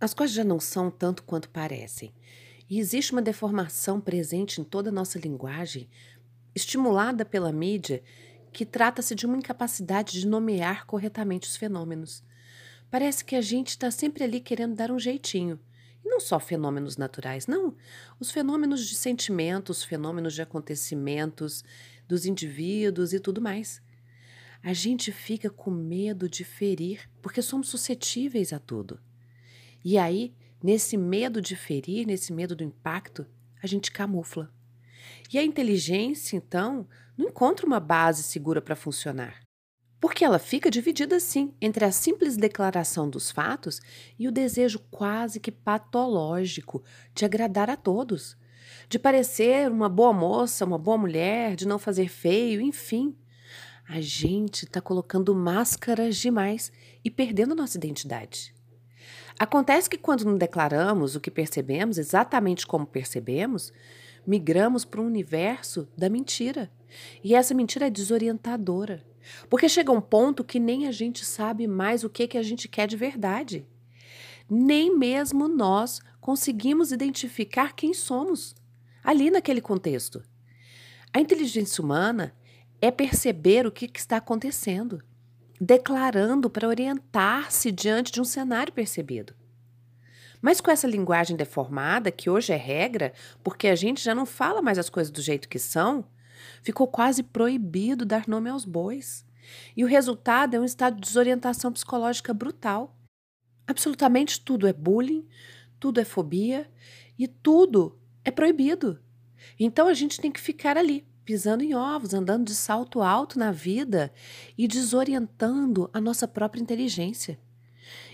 As coisas já não são tanto quanto parecem. E existe uma deformação presente em toda a nossa linguagem, estimulada pela mídia, que trata-se de uma incapacidade de nomear corretamente os fenômenos. Parece que a gente está sempre ali querendo dar um jeitinho. E não só fenômenos naturais, não. Os fenômenos de sentimentos, fenômenos de acontecimentos, dos indivíduos e tudo mais. A gente fica com medo de ferir, porque somos suscetíveis a tudo. E aí, nesse medo de ferir, nesse medo do impacto, a gente camufla. E a inteligência, então, não encontra uma base segura para funcionar. Porque ela fica dividida assim entre a simples declaração dos fatos e o desejo quase que patológico de agradar a todos, de parecer uma boa moça, uma boa mulher, de não fazer feio, enfim. A gente está colocando máscaras demais e perdendo nossa identidade. Acontece que quando não declaramos o que percebemos exatamente como percebemos, migramos para um universo da mentira. E essa mentira é desorientadora. Porque chega um ponto que nem a gente sabe mais o que, que a gente quer de verdade. Nem mesmo nós conseguimos identificar quem somos ali naquele contexto. A inteligência humana é perceber o que, que está acontecendo declarando para orientar-se diante de um cenário percebido. Mas com essa linguagem deformada, que hoje é regra, porque a gente já não fala mais as coisas do jeito que são, ficou quase proibido dar nome aos bois. E o resultado é um estado de desorientação psicológica brutal. Absolutamente tudo é bullying, tudo é fobia e tudo é proibido. Então a gente tem que ficar ali, pisando em ovos, andando de salto alto na vida e desorientando a nossa própria inteligência.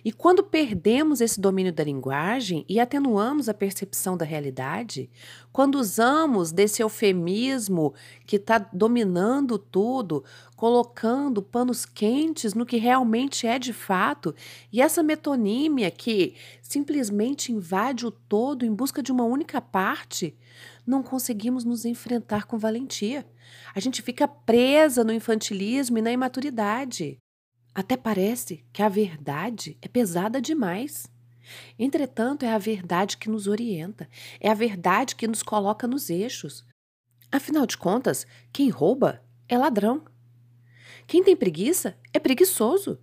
E quando perdemos esse domínio da linguagem e atenuamos a percepção da realidade, quando usamos desse eufemismo que está dominando tudo, colocando panos quentes no que realmente é de fato, e essa metonímia que simplesmente invade o todo em busca de uma única parte, não conseguimos nos enfrentar com valentia. A gente fica presa no infantilismo e na imaturidade. Até parece que a verdade é pesada demais. Entretanto, é a verdade que nos orienta, é a verdade que nos coloca nos eixos. Afinal de contas, quem rouba é ladrão. Quem tem preguiça é preguiçoso.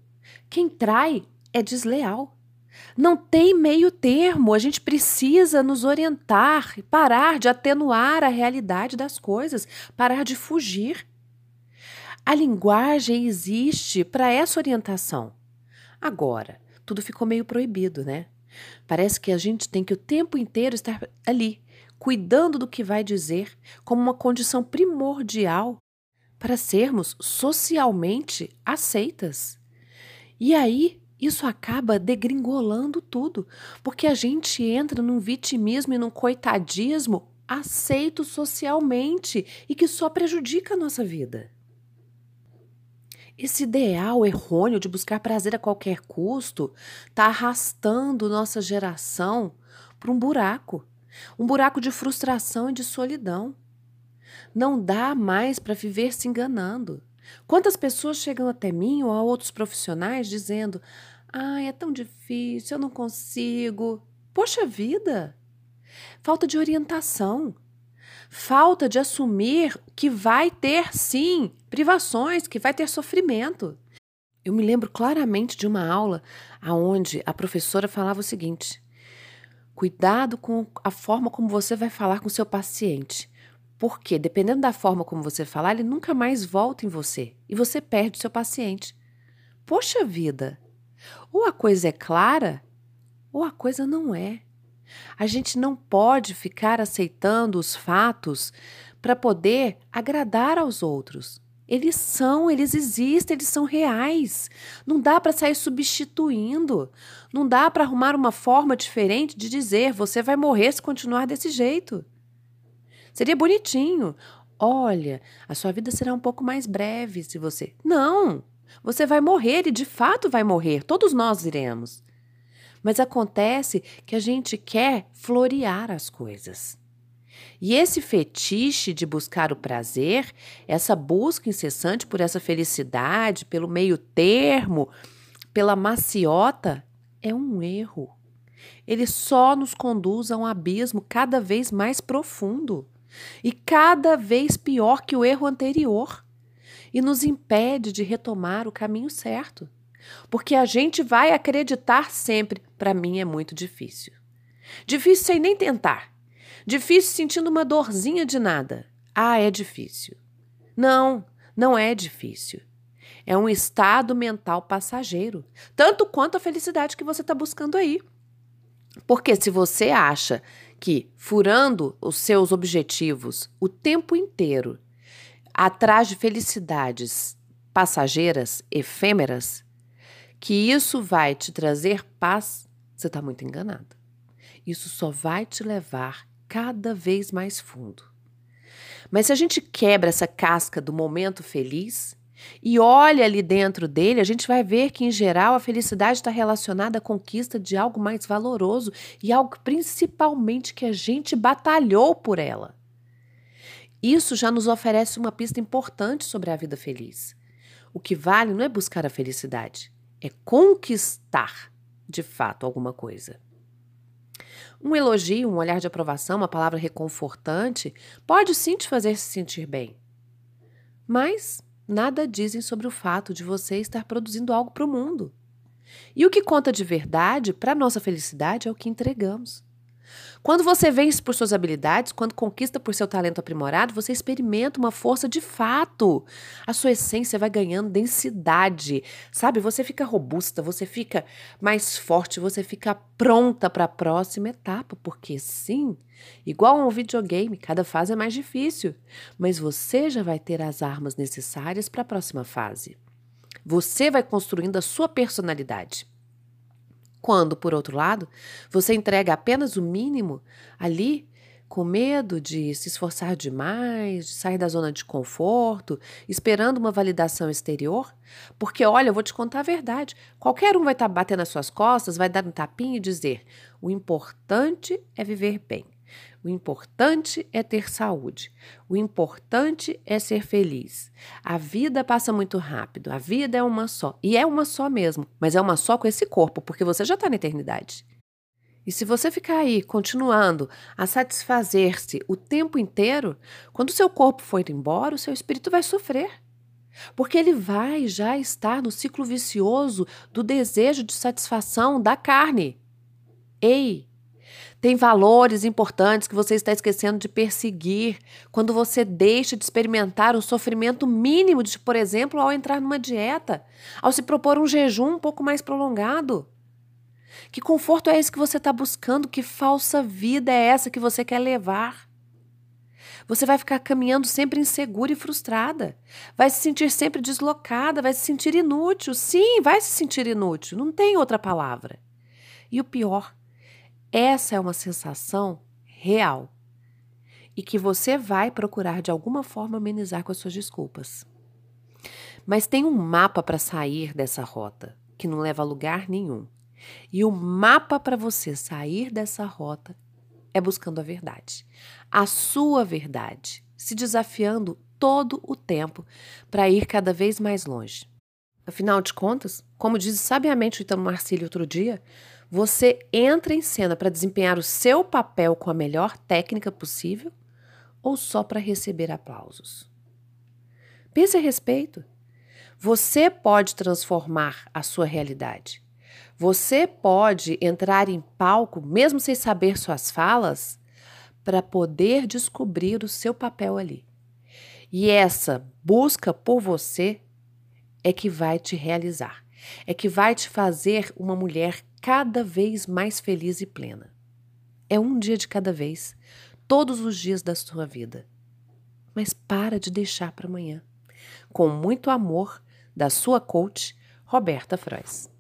Quem trai é desleal. Não tem meio termo, a gente precisa nos orientar, parar de atenuar a realidade das coisas, parar de fugir. A linguagem existe para essa orientação. Agora, tudo ficou meio proibido, né? Parece que a gente tem que o tempo inteiro estar ali, cuidando do que vai dizer, como uma condição primordial para sermos socialmente aceitas. E aí isso acaba degringolando tudo, porque a gente entra num vitimismo e num coitadismo aceito socialmente e que só prejudica a nossa vida. Esse ideal errôneo de buscar prazer a qualquer custo está arrastando nossa geração para um buraco um buraco de frustração e de solidão. Não dá mais para viver se enganando. Quantas pessoas chegam até mim ou a outros profissionais dizendo: Ai, é tão difícil, eu não consigo. Poxa vida! Falta de orientação. Falta de assumir que vai ter, sim, privações, que vai ter sofrimento. Eu me lembro claramente de uma aula onde a professora falava o seguinte: cuidado com a forma como você vai falar com seu paciente. Porque, dependendo da forma como você falar, ele nunca mais volta em você e você perde seu paciente. Poxa vida! Ou a coisa é clara, ou a coisa não é. A gente não pode ficar aceitando os fatos para poder agradar aos outros. Eles são, eles existem, eles são reais. Não dá para sair substituindo. Não dá para arrumar uma forma diferente de dizer você vai morrer se continuar desse jeito. Seria bonitinho. Olha, a sua vida será um pouco mais breve se você. Não! Você vai morrer e de fato vai morrer, todos nós iremos. Mas acontece que a gente quer florear as coisas. E esse fetiche de buscar o prazer, essa busca incessante por essa felicidade, pelo meio termo, pela maciota, é um erro. ele só nos conduz a um abismo cada vez mais profundo e cada vez pior que o erro anterior e nos impede de retomar o caminho certo. Porque a gente vai acreditar sempre, para mim é muito difícil. Difícil sem nem tentar. Difícil sentindo uma dorzinha de nada. Ah, é difícil. Não, não é difícil. É um estado mental passageiro, tanto quanto a felicidade que você está buscando aí. Porque se você acha que furando os seus objetivos o tempo inteiro, atrás de felicidades passageiras, efêmeras, que isso vai te trazer paz, você está muito enganado. Isso só vai te levar cada vez mais fundo. Mas se a gente quebra essa casca do momento feliz, e olha ali dentro dele, a gente vai ver que, em geral, a felicidade está relacionada à conquista de algo mais valoroso e algo principalmente que a gente batalhou por ela. Isso já nos oferece uma pista importante sobre a vida feliz. O que vale não é buscar a felicidade, é conquistar de fato alguma coisa. Um elogio, um olhar de aprovação, uma palavra reconfortante pode sim te fazer se sentir bem. Mas nada dizem sobre o fato de você estar produzindo algo para o mundo. E o que conta de verdade para nossa felicidade é o que entregamos. Quando você vence por suas habilidades, quando conquista por seu talento aprimorado, você experimenta uma força de fato. A sua essência vai ganhando densidade, sabe? Você fica robusta, você fica mais forte, você fica pronta para a próxima etapa, porque sim, igual a um videogame, cada fase é mais difícil, mas você já vai ter as armas necessárias para a próxima fase. Você vai construindo a sua personalidade. Quando, por outro lado, você entrega apenas o mínimo ali, com medo de se esforçar demais, de sair da zona de conforto, esperando uma validação exterior, porque olha, eu vou te contar a verdade. Qualquer um vai estar tá batendo nas suas costas, vai dar um tapinha e dizer: o importante é viver bem. O importante é ter saúde. O importante é ser feliz. A vida passa muito rápido. A vida é uma só. E é uma só mesmo. Mas é uma só com esse corpo, porque você já está na eternidade. E se você ficar aí continuando a satisfazer-se o tempo inteiro, quando seu corpo for embora, o seu espírito vai sofrer. Porque ele vai já estar no ciclo vicioso do desejo de satisfação da carne. Ei, tem valores importantes que você está esquecendo de perseguir quando você deixa de experimentar o sofrimento mínimo de, por exemplo, ao entrar numa dieta, ao se propor um jejum um pouco mais prolongado. Que conforto é esse que você está buscando? Que falsa vida é essa que você quer levar? Você vai ficar caminhando sempre insegura e frustrada. Vai se sentir sempre deslocada, vai se sentir inútil. Sim, vai se sentir inútil. Não tem outra palavra. E o pior, essa é uma sensação real e que você vai procurar de alguma forma amenizar com as suas desculpas. Mas tem um mapa para sair dessa rota que não leva a lugar nenhum. E o mapa para você sair dessa rota é buscando a verdade, a sua verdade, se desafiando todo o tempo para ir cada vez mais longe. Afinal de contas, como diz sabiamente o Italo Marcílio outro dia, você entra em cena para desempenhar o seu papel com a melhor técnica possível ou só para receber aplausos? Pense a respeito. Você pode transformar a sua realidade. Você pode entrar em palco, mesmo sem saber suas falas, para poder descobrir o seu papel ali. E essa busca por você é que vai te realizar, é que vai te fazer uma mulher cada vez mais feliz e plena. É um dia de cada vez, todos os dias da sua vida. Mas para de deixar para amanhã. Com muito amor, da sua coach, Roberta Frois.